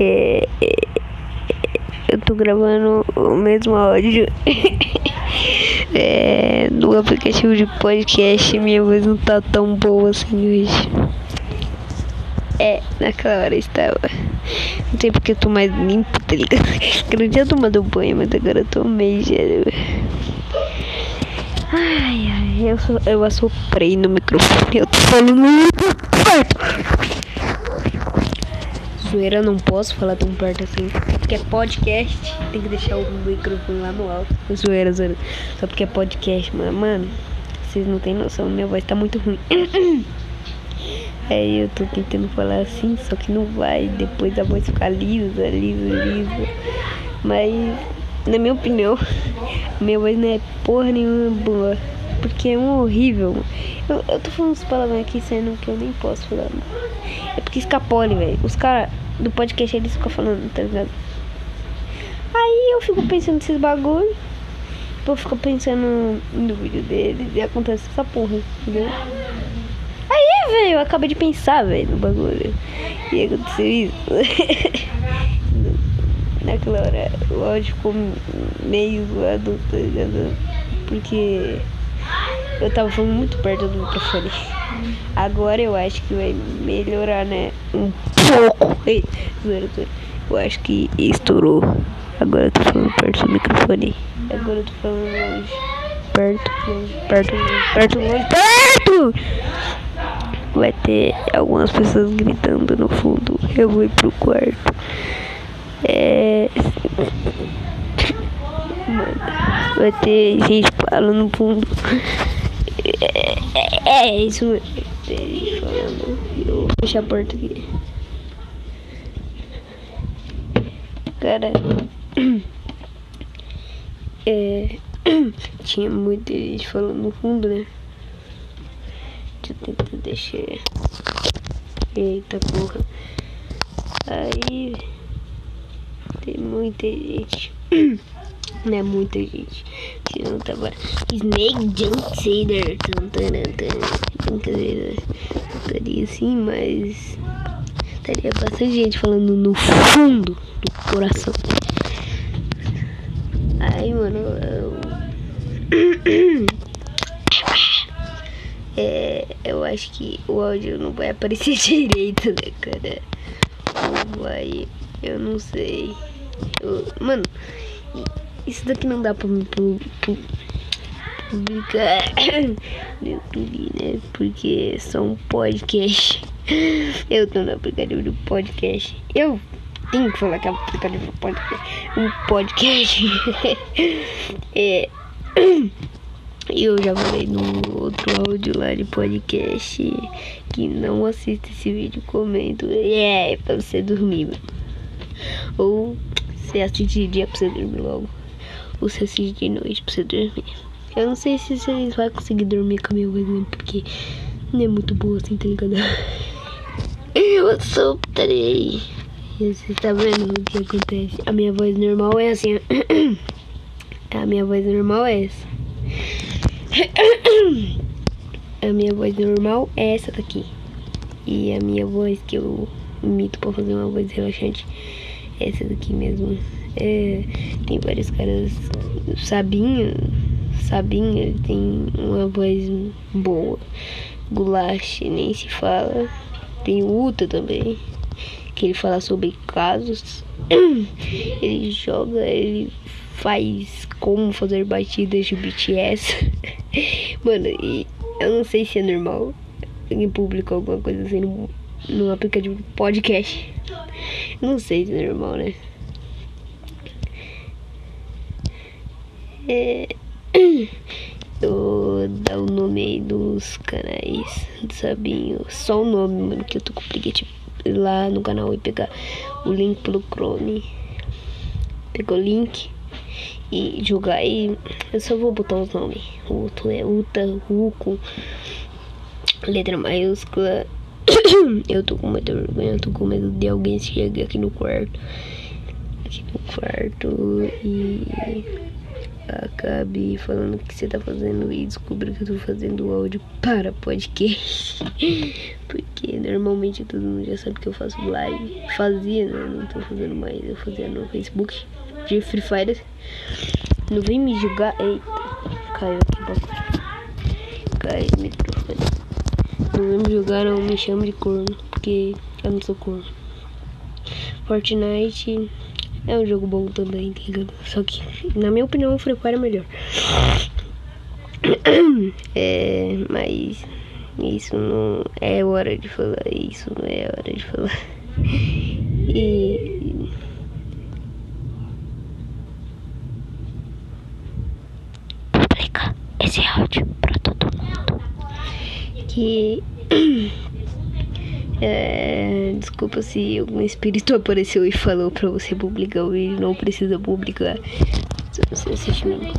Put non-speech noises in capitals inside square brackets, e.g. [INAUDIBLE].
É, é, eu tô gravando o mesmo áudio [LAUGHS] é, no aplicativo de podcast. Minha voz não tá tão boa assim hoje. É, naquela hora estava. Não sei porque eu tô mais limpo, tá ligado? [LAUGHS] Eu não tinha tomado banho, mas agora eu tomei já. Ai, ai, eu, eu assoprei no microfone. Eu tô falando muito perto. Zoeira, não posso falar tão perto assim. Porque é podcast, tem que deixar o microfone lá no alto. Zoeira, zoeira. Só porque é podcast, mano. Mano, vocês não tem noção, minha voz tá muito ruim. Aí [COUGHS] eu tô tentando falar assim, só que não vai. Depois a voz fica lisa, lisa, lisa. Mas, na minha opinião, [LAUGHS] minha voz não é porra nenhuma boa. Porque é um horrível. Eu, eu tô falando uns palavrões aqui sendo que eu nem posso falar. É porque escapole, velho. Os caras do podcast eles ficam falando, tá ligado? Aí eu fico pensando nesses bagulho. Eu fico pensando no vídeo deles e acontece essa porra, entendeu? Aí, velho, eu acabei de pensar, velho, no bagulho. E aconteceu isso. [LAUGHS] Naquela hora o áudio ficou meio zoado, tá ligado? Porque eu tava falando muito perto do microfone. Agora eu acho que vai melhorar, né? Um pouco. Ei. Eu acho que estourou. Agora eu tô falando perto do microfone. Agora eu tô falando longe. Perto, longe, perto, longe, perto, longe, perto! Vai ter algumas pessoas gritando no fundo. Eu vou ir pro quarto. É. Vai ter gente falando no fundo. É, é, é isso. Tem falando. Eu fechar a porta aqui. Cara. É. [COUGHS] Tinha muita gente falando no fundo, né? Deixa eu tentar deixar. Eita porra. Aí. Tem muita gente. [COUGHS] Não é muita gente. Tirando agora. Snake Jump Sailor. Brincadeira. Estaria assim, mas. Estaria bastante gente falando no fundo do coração. Aí, mano. Eu... [COUGHS] É, eu acho que o áudio não vai aparecer [LAUGHS] direito, né, cara? Não vai. Eu não sei. Eu, mano, isso daqui não dá pra pu- publicar no YouTube, né? Porque é só um podcast. [LAUGHS] Eu tô no aplicativo do podcast. Eu tenho que falar que é um aplicativo do podcast. Um podcast. [LAUGHS] é. [COUGHS] Eu já falei no outro áudio lá de podcast que não assista esse vídeo, comento. É, pra você dormir. Ou você assiste de dia pra você dormir logo. Você assiste de noite pra você dormir. Eu não sei se vocês vão conseguir dormir com a minha voz, né? Porque não é muito boa assim, tá ligado? [LAUGHS] Eu soltei. E você tá vendo o que acontece? A minha voz normal é assim. [CLEARS THROAT] A minha voz normal é essa. [CLEARS THROAT] A minha voz normal é essa daqui. E a minha voz que eu imito pra fazer uma voz relaxante é essa daqui mesmo. É, tem vários caras. Sabinho. Sabinho, tem uma voz boa. Gulache, nem se fala. Tem Uta também. Que ele fala sobre casos. [CLEARS THROAT] Ele joga, ele faz como fazer batidas de BTS. [LAUGHS] Mano, e eu não sei se é normal. Alguém publicou alguma coisa assim no, no aplicativo podcast. Não sei se é normal, né? É. [CLEARS THROAT] Eu dar o nome aí dos canais do Sabinho. Só o nome, mano, que eu tô com preguiça de ir lá no canal e pegar o link pelo Chrome. Pegou o link e jogar aí. Eu só vou botar os nomes. O outro é Uta, Ruko, letra maiúscula. [CLEARS THROAT] Eu tô com muita vergonha, eu tô com medo de alguém chegar aqui no quarto. Aqui no quarto e acabe falando o que você tá fazendo e descubra que eu tô fazendo áudio para podcast. [LAUGHS] Porque normalmente todo mundo já sabe que eu faço live. Fazia, né? Não tô fazendo mais. Eu fazia no Facebook de Free Fire. Não vem me jogar. Eita, caiu aqui. Caiu o microfone. Não vem me jogar, não me chame de corno. Porque eu não sou corno. Fortnite é um jogo bom também, tá ligado? Só que, na minha opinião, o Free Fire é melhor. [CLEARS THROAT] É, mas isso não é hora de falar. Isso não é hora de falar. [LAUGHS] E. Publica esse áudio pra todo mundo. Que. [CLEARS THROAT] É, desculpa se algum espírito apareceu e falou pra você publicar o vídeo. Não precisa publicar. Você assiste mesmo.